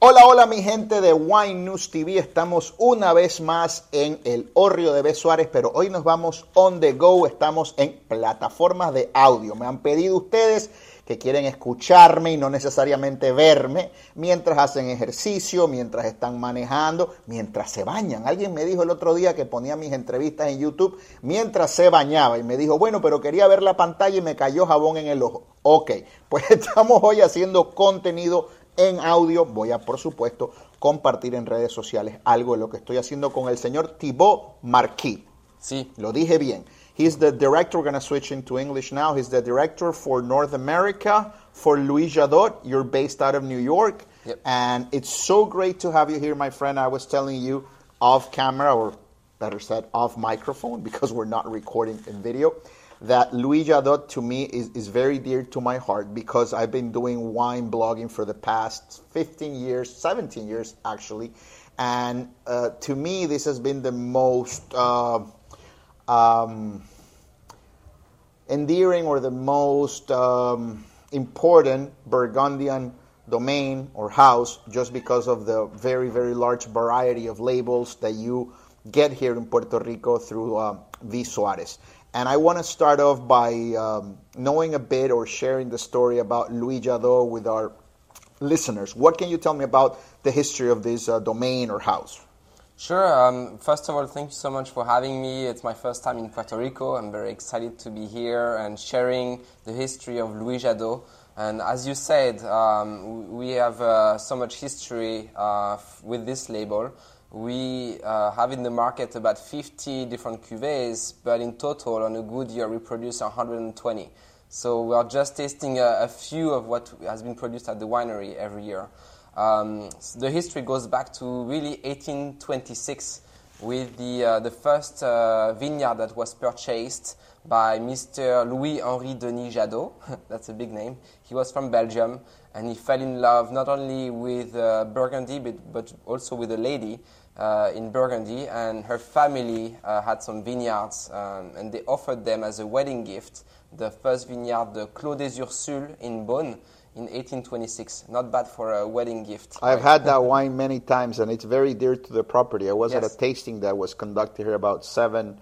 Hola, hola mi gente de Wine News TV. Estamos una vez más en el Horrio de B. Suárez, pero hoy nos vamos on the go. Estamos en plataformas de audio. Me han pedido ustedes que quieren escucharme y no necesariamente verme mientras hacen ejercicio, mientras están manejando, mientras se bañan. Alguien me dijo el otro día que ponía mis entrevistas en YouTube mientras se bañaba y me dijo, bueno, pero quería ver la pantalla y me cayó jabón en el ojo. Ok, pues estamos hoy haciendo contenido en audio. Voy a, por supuesto, compartir en redes sociales algo de lo que estoy haciendo con el señor Thibaut Marquis. Sí. Lo dije bien. He's the director, we're going to switch into English now. He's the director for North America for Louis Jadot. You're based out of New York. Yep. And it's so great to have you here, my friend. I was telling you off camera, or better said, off microphone, because we're not recording in video, that Louis Jadot to me is, is very dear to my heart because I've been doing wine blogging for the past 15 years, 17 years actually. And uh, to me, this has been the most uh, um, endearing or the most um, important Burgundian domain or house just because of the very, very large variety of labels that you get here in Puerto Rico through uh, V. Suarez. And I want to start off by um, knowing a bit or sharing the story about Louis Jadot with our listeners. What can you tell me about the history of this uh, domain or house? Sure. Um, first of all, thank you so much for having me. It's my first time in Puerto Rico. I'm very excited to be here and sharing the history of Louis Jadot. And as you said, um, we have uh, so much history uh, with this label. We uh, have in the market about 50 different cuvées, but in total, on a good year, we produce 120. So we are just tasting a, a few of what has been produced at the winery every year. Um, the history goes back to really 1826 with the, uh, the first uh, vineyard that was purchased by Mr. Louis Henri Denis Jadot. That's a big name. He was from Belgium and he fell in love not only with uh, Burgundy but, but also with a lady uh, in Burgundy. And her family uh, had some vineyards um, and they offered them as a wedding gift the first vineyard, the Clos des Ursules in Beaune in 1826. Not bad for a wedding gift. I've right? had that wine many times, and it's very dear to the property. I was at a tasting that was conducted here about seven,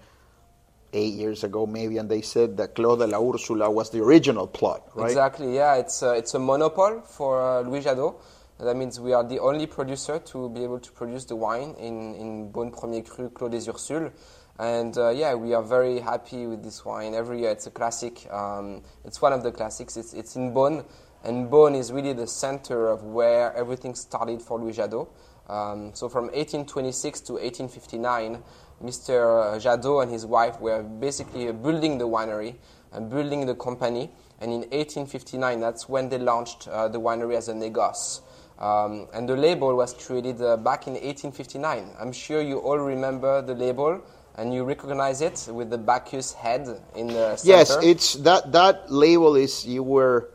eight years ago, maybe, and they said that Clos de la Ursula was the original plot, right? Exactly, yeah. It's a, it's a monopole for uh, Louis Jadot. That means we are the only producer to be able to produce the wine in, in Beaune Premier Cru Clos des Ursules. And uh, yeah, we are very happy with this wine. Every year it's a classic. Um, it's one of the classics. It's, it's in Beaune. And Beaune is really the center of where everything started for Louis Jadot. Um, so from 1826 to 1859, Mr. Jadot and his wife were basically building the winery and building the company. And in 1859, that's when they launched uh, the winery as a négoce. Um, and the label was created uh, back in 1859. I'm sure you all remember the label and you recognize it with the Bacchus head in the center. Yes, it's that that label is you were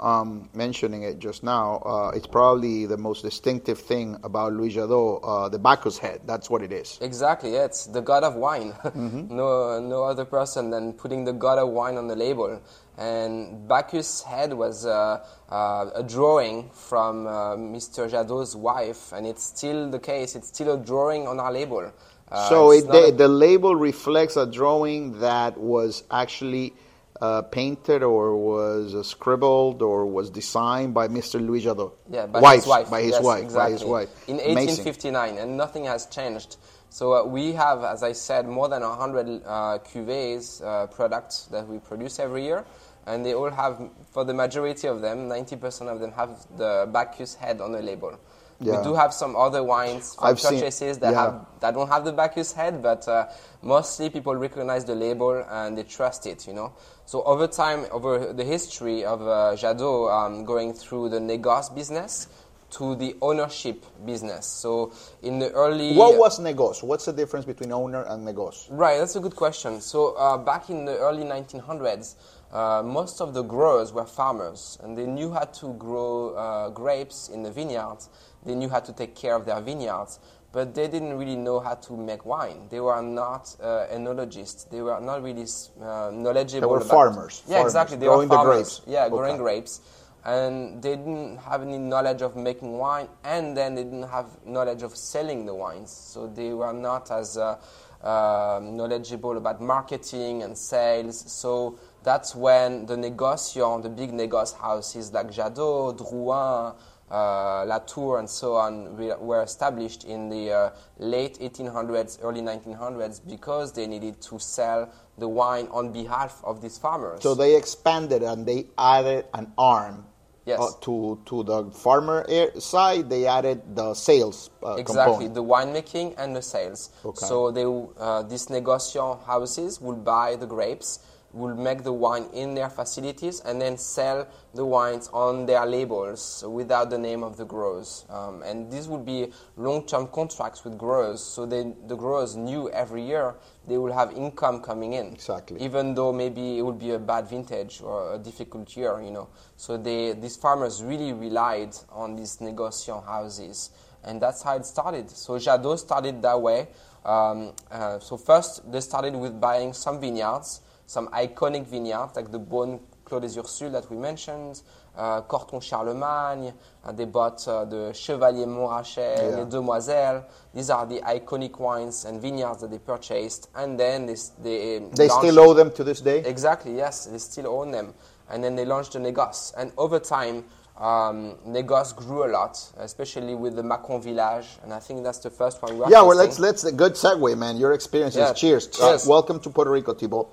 um, mentioning it just now. Uh, it's probably the most distinctive thing about Louis Jadot, uh, the Bacchus head. That's what it is. Exactly, yeah, it's the god of wine. Mm-hmm. no, no other person than putting the god of wine on the label. And Bacchus' head was uh, uh, a drawing from uh, Mr. Jadot's wife, and it's still the case. It's still a drawing on our label. Uh, so it, the, a- the label reflects a drawing that was actually uh, painted or was uh, scribbled or was designed by Mr. Louis Jadot. Yeah, by Wife, his wife. By his yes, wife. exactly. By his wife. In Amazing. 1859, and nothing has changed. So uh, we have, as I said, more than 100 uh, cuvées uh, products that we produce every year, and they all have, for the majority of them, 90% of them have the Bacchus head on the label. Yeah. We do have some other wines from I've seen- purchases that yeah. have that don't have the Bacchus head, but uh, mostly people recognize the label and they trust it. You know. So over time, over the history of uh, Jadot um, going through the négoce business to the ownership business. So in the early What was negoce? What's the difference between owner and negoce? Right, that's a good question. So uh, back in the early 1900s, uh, most of the growers were farmers, and they knew how to grow uh, grapes in the vineyards. They knew how to take care of their vineyards, but they didn't really know how to make wine. They were not uh, enologists. They were not really uh, knowledgeable. They were about- farmers. Yeah, Farmers, exactly. They growing were the farmers. grapes. Yeah, Okay. growing grapes. and they didn't have any knowledge of making wine, and then they didn't have knowledge of selling the wines. So they were not as uh, uh, knowledgeable about marketing and sales. So that's when the négociants, the big négoce houses like Jadot, Drouhin, uh, Latour, and so on, were established in the uh, late 1800s, early 1900s because they needed to sell the wine on behalf of these farmers. So they expanded and they added an arm Yes. uh, to to the farmer side. They added the sales uh, Exactly, component. the winemaking and the sales. Okay. So they, uh, these negociant houses would buy the grapes, will make the wine in their facilities, and then sell the wines on their labels without the name of the growers. Um, and these would be long-term contracts with growers, so they, the growers knew every year they will have income coming in. Exactly. Even though maybe it would be a bad vintage or a difficult year, you know. So they, these farmers really relied on these negociant houses and that's how it started. So Jadot started that way. Um, uh, so first, they started with buying some vineyards, some iconic vineyards like the Beaune Clos des Ursules that we mentioned, uh, Corton Charlemagne. Uh, they bought uh, the Chevalier Montrachet, Yeah. Les Demoiselles. These are the iconic wines and vineyards that they purchased, and then they they, um, They still owe them to this day. Exactly, yes, they still own them. And then they launched the Négoce. And over time, um, Négoce grew a lot, especially with the Macon Village. And I think that's the first one we Yeah, well, let's let's a good segue, man. Your experiences. Yeah, Cheers. cheers. Uh, welcome to Puerto Rico, Thibaut.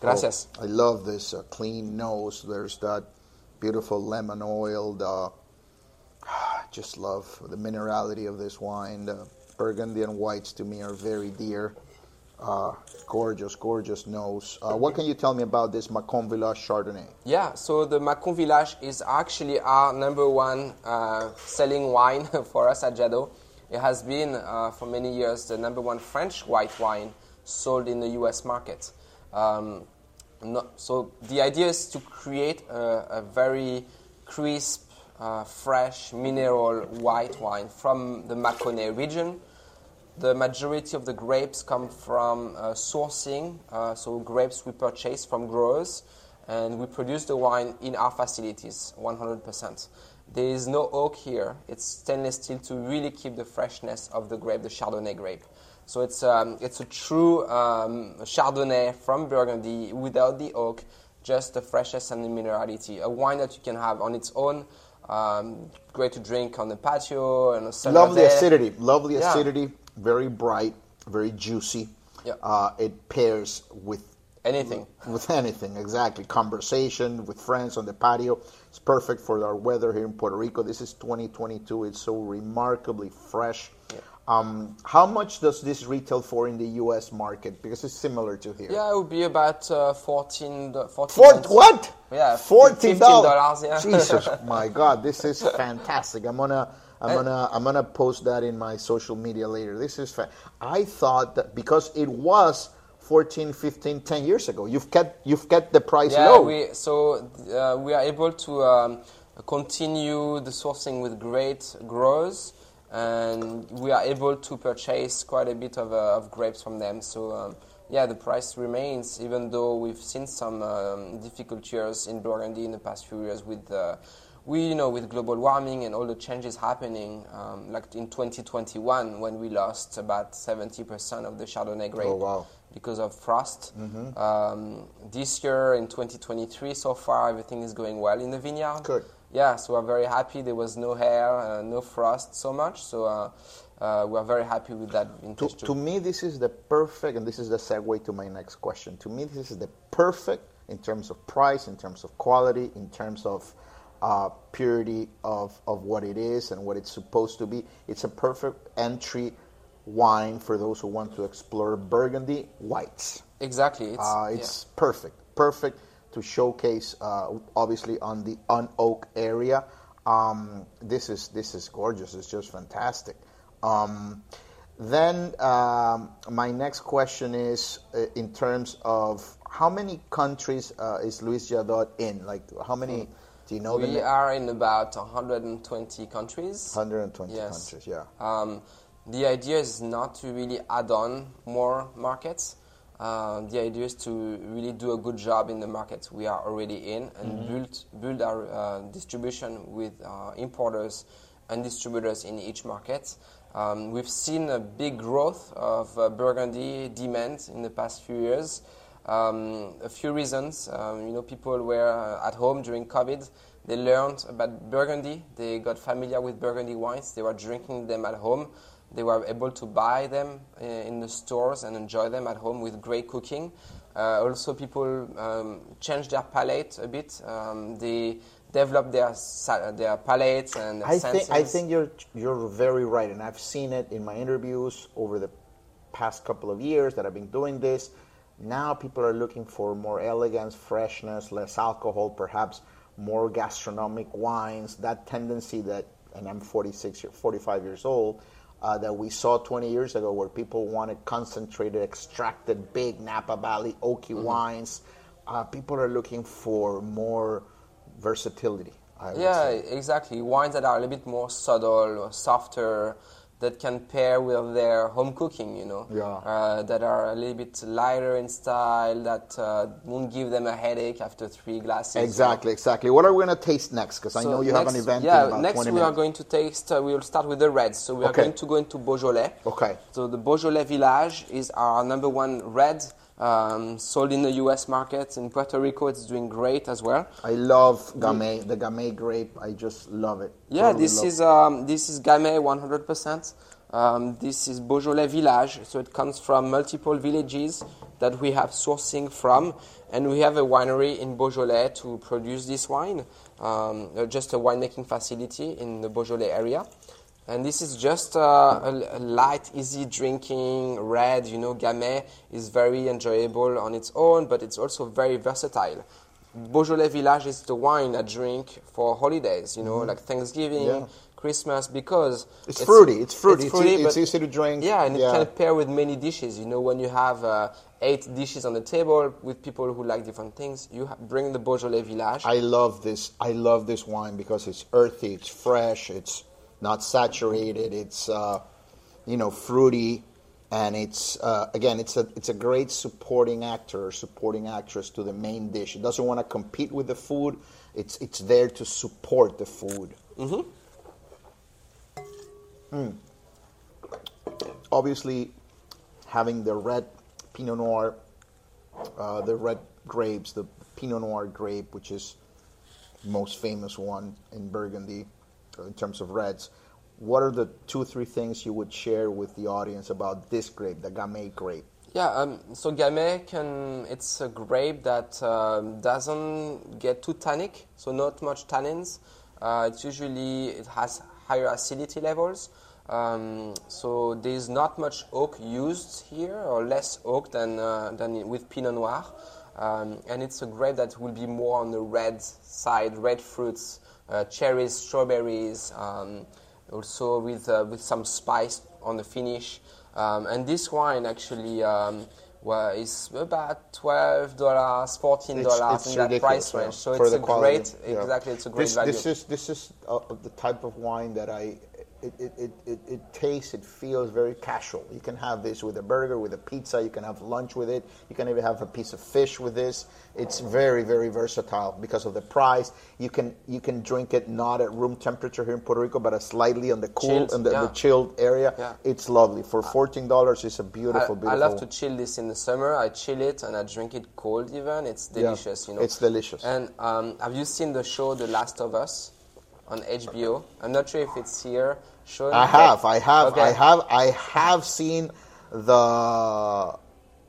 Gracias. Oh, I love this uh, clean nose. There's that beautiful lemon oil. The, just love the minerality of this wine. The Burgundy and whites to me are very dear. Uh, gorgeous, gorgeous nose. Uh, what can you tell me about this Macon Village Chardonnay? Yeah, so the Macon Village is actually our number one uh, selling wine for us at Jadot. It has been uh, for many years the number one French white wine sold in the US market. Um, so the idea is to create a, a very crisp, uh, fresh, mineral white wine from the Mâconnais region. The majority of the grapes come from uh, sourcing, uh, so grapes we purchase from growers, and we produce the wine in our facilities 100%. There is no oak here, it's stainless steel to really keep the freshness of the grape, the Chardonnay grape. So it's, um, it's a true um, Chardonnay from Burgundy without the oak, just the freshness and the minerality. A wine that you can have on its own, um, great to drink on the patio and a summer Lovely day. acidity. Lovely Yeah. acidity. Very bright. Very juicy. Yeah. Uh, it pairs with Anything. with anything exactly conversation with friends on the patio it's perfect for our weather here in puerto rico this is 2022 it's so remarkably fresh um, how much does this retail for in the us market because it's similar to here Yeah, it would be about uh, 14, do- 14 Four, what? Yeah, forty $15, yeah. Jesus, my God, this is fantastic. I'm gonna, I'm gonna, I'm gonna post that in my social media later. This is. Fa- I thought that because it was 14, 15, 10 years ago, you've kept, you've kept the price Yeah, low. we, so uh, we are able to um, continue the sourcing with great growers, and we are able to purchase quite a bit of, uh, of grapes from them. So um, yeah, the price remains, even though we've seen some um, difficult years in Burgundy in the past few years with. Uh, we, you know, with global warming and all the changes happening, um, like in 2021, when we lost about 70% of the Chardonnay grape Oh, wow. because of frost. Um, this year in 2023, so far everything is going well in the vineyard. Good. Yeah, so we're very happy. There was no hair, uh, no frost so much. So uh, uh, we're very happy with that to, vintage too. to me, this is the perfect, and this is the segue to my next question. To me, this is the perfect in terms of price, in terms of quality, in terms of uh, purity of, of what it is and what it's supposed to be. It's a perfect entry wine for those who want to explore Burgundy whites. exactly. It's, Uh, it's perfect, perfect to showcase, uh, obviously on the unoak area. Um, this is this is gorgeous. It's just fantastic. Um, then um, my next question is uh, in terms of how many countries uh, is Luis Jadot in? Like how many? Do you know the we are in about 120 countries. 120 Yes. countries? Yeah. Um, the idea is not to really add on more markets. Uh, the idea is to really do a good job in the markets we are already in and build build our uh, distribution with uh, importers and distributors in each market. Um, we've seen a big growth of uh, Burgundy demand in the past few years. Um, a few reasons. Um, you know, people were uh, at home during COVID. They learned about Burgundy. They got familiar with Burgundy wines. They were drinking them at home. They were able to buy them uh, in the stores and enjoy them at home with great cooking. Uh, also, people um, changed their palate a bit. Um, they developed their their palates and I senses. think I think you're you're very right, and I've seen it in my interviews over the past couple of years that I've been doing this. Now people are looking for more elegance, freshness, less alcohol, perhaps more gastronomic wines. That tendency that, and I'm 46, year- 45 years old, uh, that we saw 20 years ago, where people wanted concentrated, extracted, big Napa Valley oaky Mm-hmm. wines. Uh, people are looking for more versatility. I would Yeah, say. exactly. Wines that are a little bit more subtle, softer, that can pair with their home cooking, you know. Yeah. Uh, that are a little bit lighter in style, that uh, won't give them a headache after three glasses. Exactly, exactly. What are we going to taste next? Because I know you have an event Yeah, next 20 we are going to taste. Uh, we will start with the reds. So we are Okay. going to go into Beaujolais. Okay. So the Beaujolais Village is our number one red, um, sold in the U.S. market. In Puerto Rico, it's doing great as well. I love Gamay, the Gamay grape. I just love it. Yeah, Totally this is um, this is Gamay 100%. Um, this is Beaujolais Village, so it comes from multiple villages that we have sourcing from, and we have a winery in Beaujolais to produce this wine, um, just a winemaking facility in the Beaujolais area. And this is just uh, a, a light, easy drinking red. You know, Gamay is very enjoyable on its own, but it's also very versatile. Beaujolais Village is the wine I drink for holidays, you know, like Thanksgiving, Mm-hmm. Yeah. Christmas, because It's fruity, it's fruity, it's e- it's but- easy to drink, Yeah, and yeah. it can pair with many dishes. You know, when you have uh, eight dishes on the table with people who like different things, you ha- bring the Beaujolais Village. I love this. I love this wine because it's earthy, it's fresh, it's not saturated, it's uh, you know fruity, and it's uh, again it's a it's a great supporting actor or supporting actress to the main dish. It doesn't want to compete with the food. It's it's there to support the food. Mm-hmm. Obviously, having the red Pinot Noir, uh, the red grapes, the Pinot Noir grape, which is most famous one in Burgundy in terms of reds. What are the two, three things you would share with the audience about this grape, the Gamay grape? Yeah, um, so Gamay can, it's a grape that um, doesn't get too tannic, so not much tannins. Uh, it's usually, it has higher acidity levels. Um, so there's not much oak used here, or less oak than, uh, than with Pinot Noir. Um, and it's a grape that will be more on the red side, red fruits, uh, cherries, strawberries, um, also with, uh, with some spice on the finish. Um, and this wine actually um, wa- is about twelve dollars, fourteen dollars in that price yeah, range. So for it's a quality, great, yeah. exactly, it's a great this, value. This is this is uh, the type of wine that I. It, it, it, it, tastes, it feels very casual. You can have this with a burger, with a pizza. You can have lunch with it. You can even have a piece of fish with this. It's very, very versatile because of the price. You can you can drink it not at room temperature here in Puerto Rico, but a slightly on the cool, on the, yeah. the chilled area. Yeah. It's lovely for fourteen dollars. It's a beautiful, beautiful. I love to chill this in the summer. I chill it and I drink it cold even. It's Yeah, delicious, you know. It's delicious. And um, have you seen the show The Last of Us on HBO? I'm not sure if it's here. Shown. I have, I have, Okay. I have, I have seen the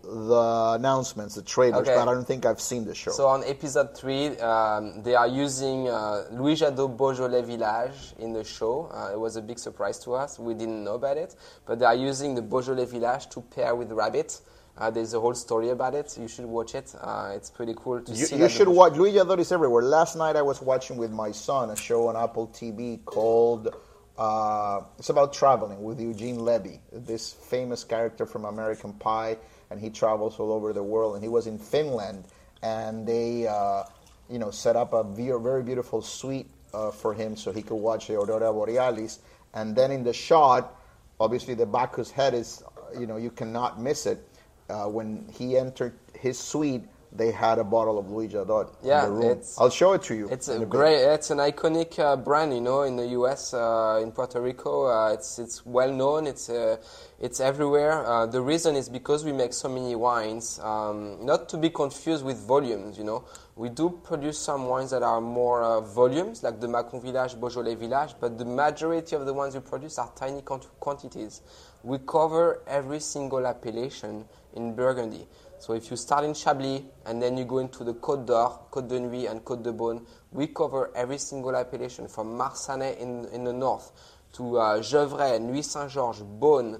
the announcements, the trailers, Okay. but I don't think I've seen the show. So on episode three, um, they are using uh, Louis Jadot Beaujolais Village in the show. Uh, it was a big surprise to us. We didn't know about it, but they are using the Beaujolais Village to pair with rabbit. Uh, there's a whole story about it. You should watch it. Uh, it's pretty cool to you, see. you should watch. Louis Jadot is everywhere. Last night I was watching with my son a show on Apple TV called. Uh, it's about traveling with Eugene Levy, this famous character from American Pie, and he travels all over the world. And he was in Finland, and they, uh, you know, set up a ve- very beautiful suite uh, for him so he could watch the Aurora Borealis. And then in the shot, obviously the Bacchus head is, you know, you cannot miss it. Uh, when he entered his suite, they had a bottle of Louis Jadot Yeah, in the room. I'll show it to you. It's a bit. great. It's an iconic uh, brand, you know, in the U.S., uh, in Puerto Rico. Uh, it's it's well known. It's uh, it's everywhere. Uh, the reason is because we make so many wines. Um, not to be confused with volumes, you know. We do produce some wines that are more uh, volumes, like the Macon Village, Beaujolais Village, but the majority of the ones we produce are tiny quant- quantities. We cover every single appellation in Burgundy. So if you start in Chablis and then you go into the Côte d'Or, Côte de Nuits, and Côte de Beaune, we cover every single appellation from Marsannay in, in the north to uh, Gevrey, Nuits Saint-Georges, Beaune,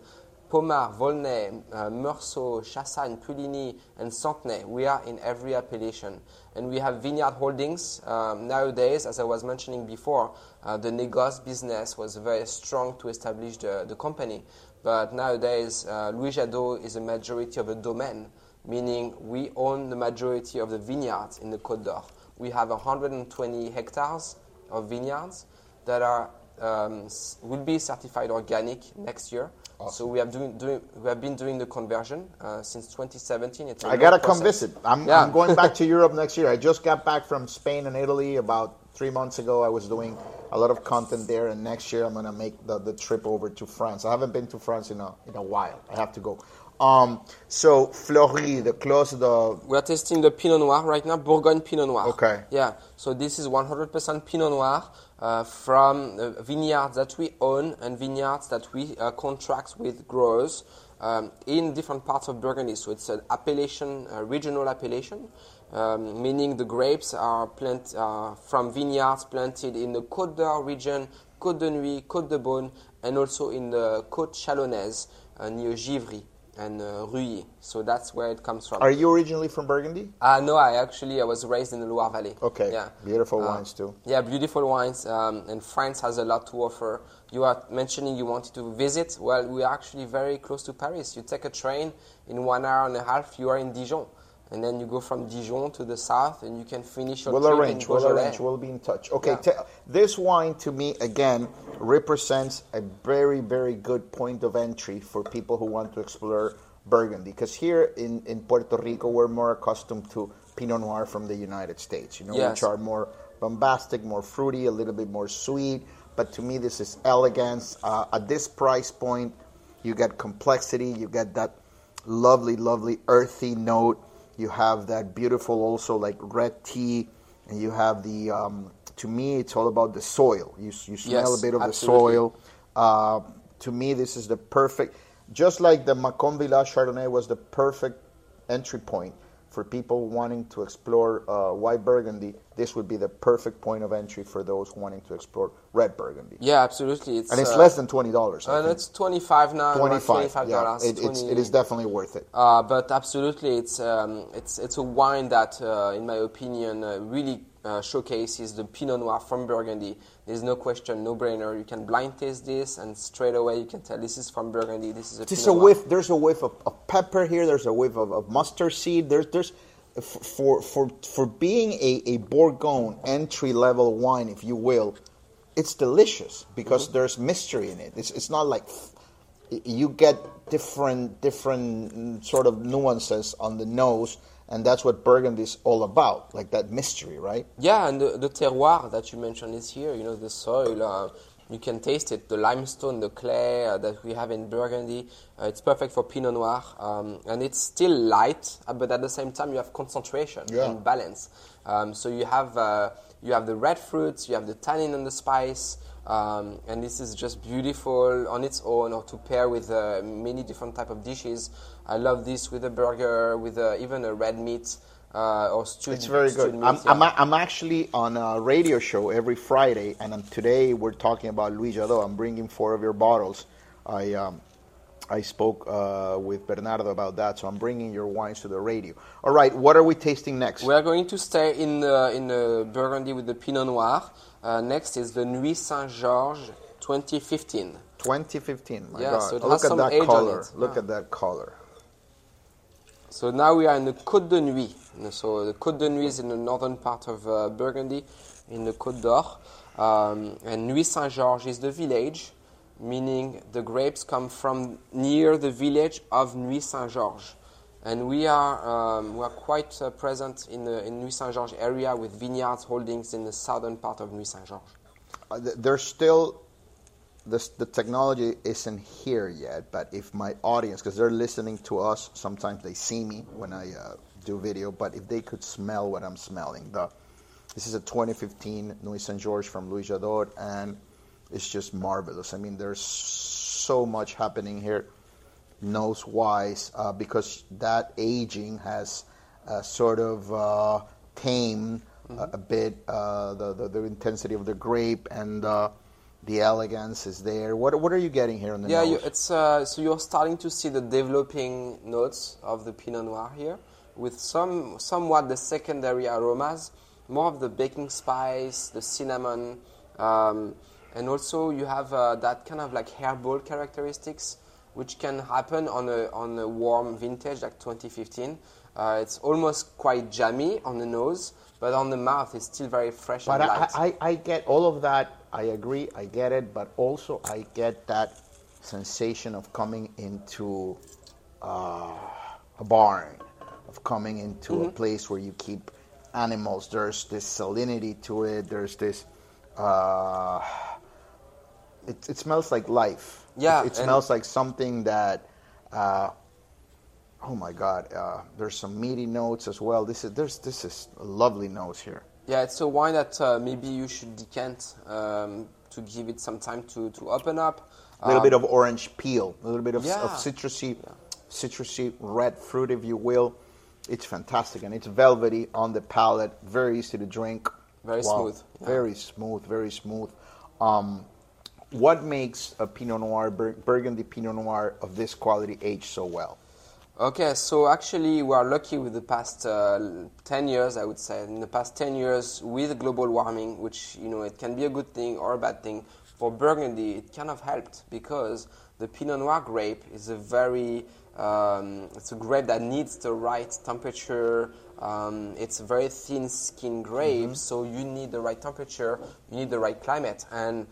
Pommard, Volnay, uh, Meursault, Chassagne, Puligny, and Santenay. We are in every appellation. And we have vineyard holdings. Um, nowadays, as I was mentioning before, uh, the Negoce business was very strong to establish the, the company. But nowadays, uh, Louis Jadot is a majority of a domain, meaning we own the majority of the vineyards in the Côte d'Or. We have 120 hectares of vineyards that are um, will be certified organic next year. So we have doing, doing we have been doing the conversion uh, since 2017. It's a I gotta come visit. I'm, Yeah. I'm going back to Europe next year. I just got back from Spain and Italy about three months ago. I was doing a lot of content there, and next year I'm gonna make the, the trip over to France. I haven't been to France in a in a while. I have to go. Um, so Fleurie, the close the We are testing the Pinot Noir right now, Bourgogne Pinot Noir. Okay. Yeah. So this is 100% Pinot Noir uh, from uh, vineyards that we own and vineyards that we uh, contract with growers um, in different parts of Burgundy. So it's an appellation, a regional appellation, um, meaning the grapes are plant uh, from vineyards planted in the Côte d'Or region, Côte de Nuits, Côte de Beaune, and also in the Côte Chalonnaise uh, near Givry and uh, Rully. So that's where it comes from. Are you originally from Burgundy? Uh, no, I actually I was raised in the Loire Valley. Okay. Yeah. Beautiful Uh, wines too. Yeah, beautiful wines, um, and France has a lot to offer. You are mentioning you wanted to visit. Well, we are actually very close to Paris. You take a train in one hour and a half, you are in Dijon, and then you go from Dijon to the south, and you can finish your We'll trip arrange. in We'll arrange. We'll be in touch. Okay. Yeah. te- this wine to me again represents a very very good point of entry for people who want to explore Burgundy. Because here in in Puerto Rico we're more accustomed to Pinot Noir from the United States. You know, Yes. which are more bombastic, more fruity, a little bit more sweet. But to me, this is elegance. Uh, at this price point, you get complexity. You get that lovely, lovely earthy note. You have that beautiful, also like red tea, and you have the. Um, to me, it's all about the soil. You you smell Yes, a bit of the soil. Uh, to me, this is the perfect. Just like the Macon Village Chardonnay was the perfect entry point for people wanting to explore uh, white Burgundy. This would be the perfect point of entry for those wanting to explore red Burgundy. Yeah, absolutely. It's, And it's uh, less than twenty dollars. And it's 25 now. 25. $25. Yeah, it, it's, it is definitely worth it. Uh, but absolutely, it's um, it's it's a wine that, uh, in my opinion, uh, really uh, showcases the Pinot Noir from Burgundy. There's no question, no brainer. You can blind taste this, and straight away you can tell this is from Burgundy. This is a Just Pinot a Noir. whiff. There's a whiff of, of pepper here. There's a whiff of, of mustard seed. There's there's for for for being a, a Bourgogne entry level wine, if you will, it's delicious because Mm-hmm. there's mystery in it. It's it's not like you get different different mm, sort of nuances on the nose, and that's what Burgundy is all about, like that mystery, right? Yeah, and the, the terroir that you mentioned is here. You know, the soil. Uh, you can taste it. The limestone, the clay uh, that we have in Burgundy. Uh, it's perfect for Pinot Noir, um, and it's still light, uh, but at the same time you have concentration Yeah. and balance. Um, so you have uh, you have the red fruits, you have the tannin and the spice. Um, and this is just beautiful on its own, or to pair with uh, many different type of dishes. I love this with a burger, with uh, even a red meat uh, or stewed. It's very good. meat, I'm, yeah. I'm, a- I'm actually on a radio show every Friday, and today we're talking about Louis Jadot. I'm bringing four of your bottles. I um, I spoke uh, with Bernardo about that, so I'm bringing your wines to the radio. All right, what are we tasting next? We are going to stay in the, in the Burgundy with the Pinot Noir. Uh, next is the Nuits Saint Georges 2015. 2015. My Yeah, God, so it look at that color. Look Yeah. at that color. So now we are in the Côte de Nuits. So the Côte de Nuits is in the northern part of uh, Burgundy, in the Côte d'Or. Um, and Nuits Saint Georges is the village, meaning the grapes come from near the village of Nuits Saint Georges. And we are, um, we are quite uh, present in the in Nuits Saint Georges area with vineyards holdings in the southern part of Nuits Saint Georges. Uh, th- there's still this, the technology isn't here yet, but if my audience, because they're listening to us, sometimes they see me when I uh, do video, but if they could smell what I'm smelling, the this is a 2015 Nuits Saint Georges from Louis Jadot, and it's just marvelous. I mean, there's so much happening here, nose wise, uh, because that aging has uh, sort of uh, tamed a, a bit uh, the, the the intensity of the grape and. The elegance is there. What what are you getting here on the Yeah, you, it's uh, so you're starting to see the developing notes of the Pinot Noir here, with some somewhat the secondary aromas, more of the baking spice, the cinnamon, um, and also you have uh, that kind of like herbal characteristics, which can happen on a on a warm vintage like 2015. Uh, it's almost quite jammy on the nose, but on the mouth it's still very fresh But and I, light. I, I get all of that. I agree. I get it. But also, I get that sensation of coming into uh, a barn, of coming into Mm-hmm. a place where you keep animals. There's this salinity to it. There's this. Uh, it, it smells like life. Yeah, It, it smells like something that. Uh, oh my God! Uh, there's some meaty notes as well. This is there's this is a lovely nose here. Yeah, it's a wine that uh, maybe you should decant um, to give it some time to, to open up. A little Um, bit of orange peel, a little bit of, Yeah. of citrusy, citrusy red fruit, if you will. It's fantastic, and it's velvety on the palate, very easy to drink. Very smooth, yeah. Very smooth, very smooth. Um, what makes a Pinot Noir, Bur- Burgundy Pinot Noir of this quality age so well? Okay, so actually, we are lucky with the past uh, 10 years, I would say. In the past 10 years, with global warming, which, you know, it can be a good thing or a bad thing, for Burgundy, it kind of helped because the Pinot Noir grape is a very, um, it's a grape that needs the right temperature. Um, it's a very thin skinned grape, so you need the right temperature, you need the right climate. And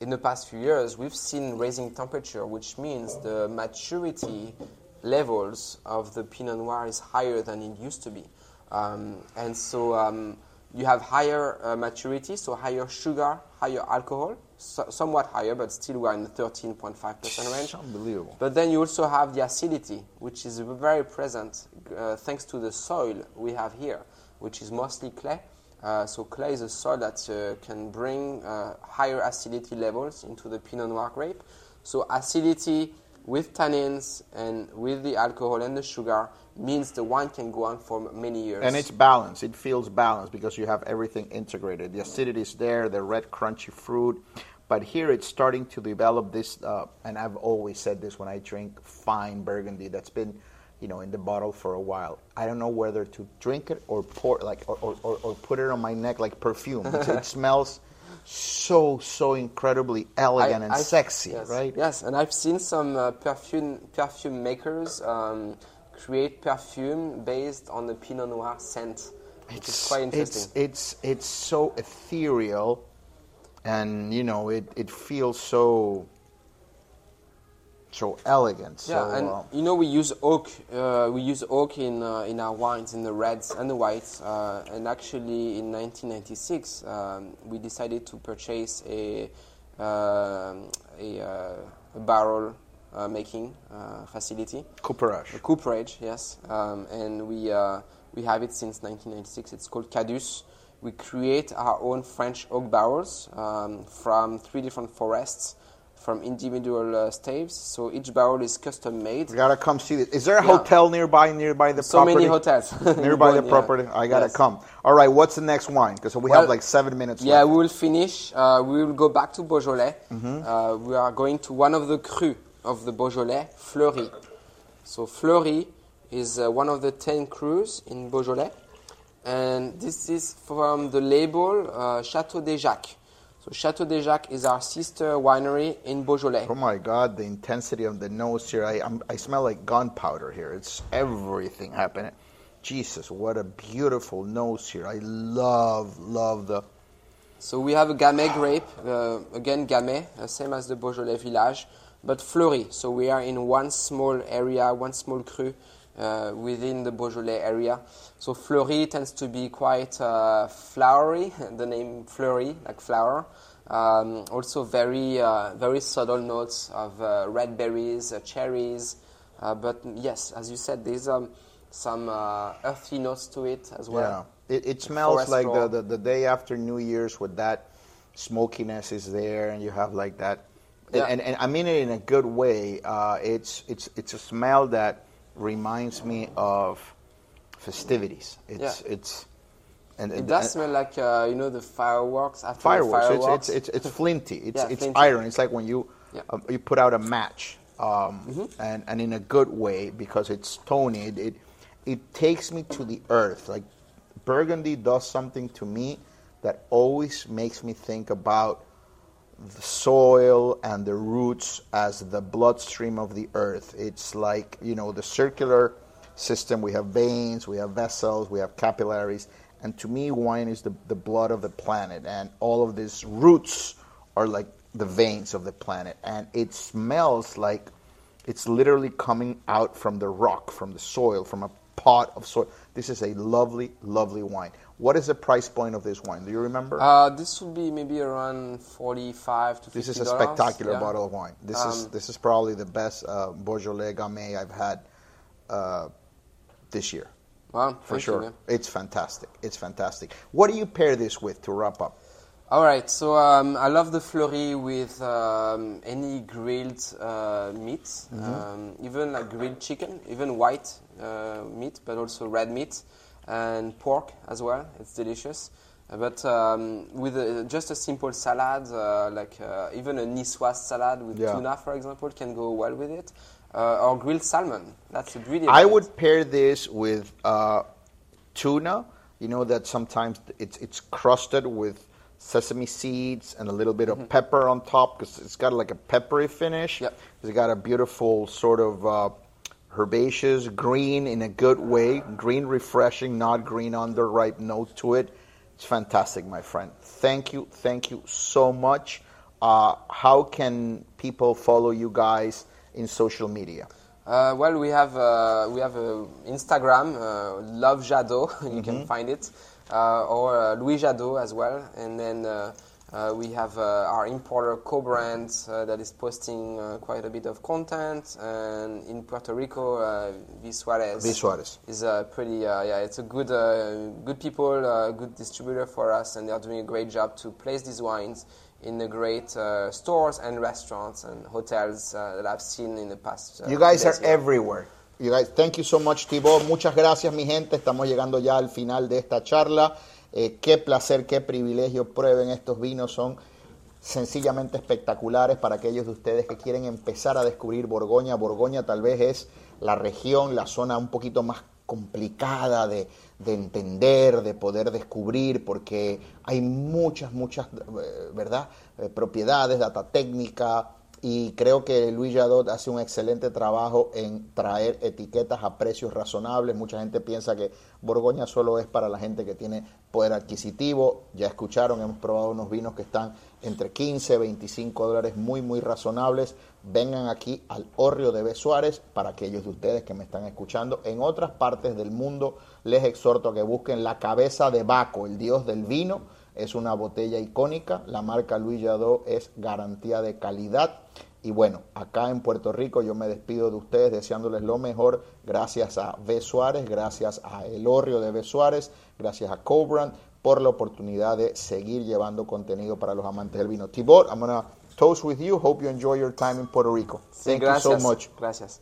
in the past few years, we've seen raising temperature, which means the maturity levels of the Pinot Noir is higher than it used to be. Um, and so um, you have higher uh, maturity, so higher sugar, higher alcohol, so, somewhat higher, but still we're in the 13.5% range. Unbelievable. But then you also have the acidity, which is very present uh, thanks to the soil we have here, which is mostly clay. Uh, so clay is a soil that uh, can bring uh, higher acidity levels into the Pinot Noir grape. So acidity with tannins and with the alcohol and the sugar means the wine can go on for many years. And it's balanced. It feels balanced because you have everything integrated. The acidity is there, the red crunchy fruit. But here it's starting to develop this, uh, and I've always said this when I drink fine Burgundy that's been, you know, in the bottle for a while. I don't know whether to drink it or pour, like, or, or, or, put it on my neck like perfume. It smells so, so incredibly elegant and I've- sexy, yes, right? Yes, and I've seen some uh, perfume perfume makers um, create perfume based on the Pinot Noir scent, which is quite interesting. It's, it's it's so ethereal, and you know it, it feels so so elegant. yeah, so, and uh, you know we use oak. Uh, we use oak in uh, in our wines, in the reds and the whites. Uh, and actually, in 1996, um, we decided to purchase a um a, uh, a barrel uh, making uh, facility. cooperage. A cooperage, yes, um, and we uh, we have it since 1996. It's called Cadus. We create our own French oak barrels um, from three different forests, from individual uh, staves. So each barrel is custom made. We gotta come see this. Is there a Yeah. hotel nearby? Nearby the So property? many hotels nearby the Yeah. property. I gotta Yes. come. All right. What's the next wine? Because we Well, have like seven minutes Yeah, left. we will finish. Uh, we will go back to Beaujolais. Mm-hmm. Uh, we are going to one of the crus of the Beaujolais, Fleurie. So Fleurie is uh, one of the ten crus in Beaujolais, and this is from the label uh, Chateau des Jacques. So Chateau des Jacques is our sister winery in Beaujolais. Oh my God! The intensity of the nose here. I I'm, I smell like gunpowder here. It's everything happening. Jesus, what a beautiful nose here. I love love the. So we have a Gamay grape, uh, again Gamay, uh, same as the Beaujolais village, but Fleurie. So we are in one small area, one small cru uh, within the Beaujolais area. So Fleurie tends to be quite uh, flowery, the name Fleurie, like flower. Um, also very, uh, very subtle notes of uh, red berries, uh, cherries. Uh, but yes, as you said, there's um, some uh, earthy notes to it as well. Yeah, it, it smells like the, the, the day after New Year's with that smokiness is there, and you have like that. Yeah. And, and I mean it in a good way. Uh, it's it's it's a smell that reminds me of festivities. It's Yeah. it's and It does smell like uh, you know the fireworks after fireworks. the It's, fireworks. it's it's it's flinty. It's Yeah, it's flinty. iron. It's like when you Yeah. um, you put out a match, um, Mm-hmm. and and in a good way because it's stony. It, it it takes me to the earth. Like Burgundy does something to me that always makes me think about the soil and the roots as the bloodstream of the earth. It's like, you know, the circular system. We have veins, we have vessels, we have capillaries. And to me, wine is the, the blood of the planet. And all of these roots are like the veins of the planet. And it smells like it's literally coming out from the rock, from the soil, from a pot of soil. This is a lovely, lovely wine. What is the price point of this wine? Do you remember? Uh, this would be maybe around forty-five to $50. This is a spectacular yeah. bottle of wine. This is Um, this is probably the best uh, Beaujolais Gamay I've had uh, this year, Wow, for you, sure. man. it's fantastic. It's fantastic. What do you pair this with to wrap up? All right, so um, I love the fleurie with um, any grilled uh, meat, Mm-hmm. um, even like grilled chicken, even white uh, meat, but also red meat and pork as well. It's delicious. Uh, But um, with a, just a simple salad, uh, like uh, even a niçoise salad with Yeah. tuna, for example, can go well with it. Uh, or grilled salmon. That's the beauty. I it. would pair this with uh, tuna. You know that sometimes it's it's crusted with sesame seeds and a little bit of pepper on top because it's got like a peppery finish. Yep. It's got a beautiful sort of uh, herbaceous green in a good way, green refreshing, not green underripe note to it. It's fantastic, my friend. Thank you, thank you so much. Uh, how can people follow you guys in social media? Uh, well, we have uh, we have uh, Instagram, uh, Love Jadot. you can find it, uh, or uh, Louis Jadot as well. And then uh, we have uh, our importer Kobrand uh, that is posting uh, quite a bit of content. And in Puerto Rico, uh, V Suarez. V. Suarez. is uh, pretty. Uh, yeah, it's a good uh, good people, uh, good distributor for us, and they are doing a great job to place these wines in the great uh, stores and restaurants and hotels uh, that I've seen in the past. You guys are everywhere. You guys, thank you so much, Thibaut. Muchas gracias, mi gente. Estamos llegando ya al final de esta charla. Eh, qué placer, qué privilegio. Prueben estos vinos. Son sencillamente espectaculares para aquellos de ustedes que quieren empezar a descubrir Borgoña. Borgoña tal vez es la región, la zona un poquito más complicada de, de entender, de poder descubrir, porque hay muchas, muchas, eh, ¿verdad? Eh, propiedades, data técnica, y creo que Luis Jadot hace un excelente trabajo en traer etiquetas a precios razonables. Mucha gente piensa que Borgoña solo es para la gente que tiene poder adquisitivo. Ya escucharon, hemos probado unos vinos que están entre 15 y 25 dólares muy, muy razonables. Vengan aquí al Horrio de B. Suárez para aquellos de ustedes que me están escuchando. En otras partes del mundo les exhorto a que busquen la cabeza de Baco, el dios del vino es una botella icónica, la marca Luis Jadot es garantía de calidad. Y bueno, acá en Puerto Rico yo me despido de ustedes deseándoles lo mejor. Gracias a B. Suárez, gracias a El Horrio de B. Suárez, gracias a Cobran por la oportunidad de seguir llevando contenido para los amantes del vino. Tibor, I'm gonna toast with you. Hope you enjoy your time in Puerto Rico. Sí, Thank gracias. you so much. Gracias.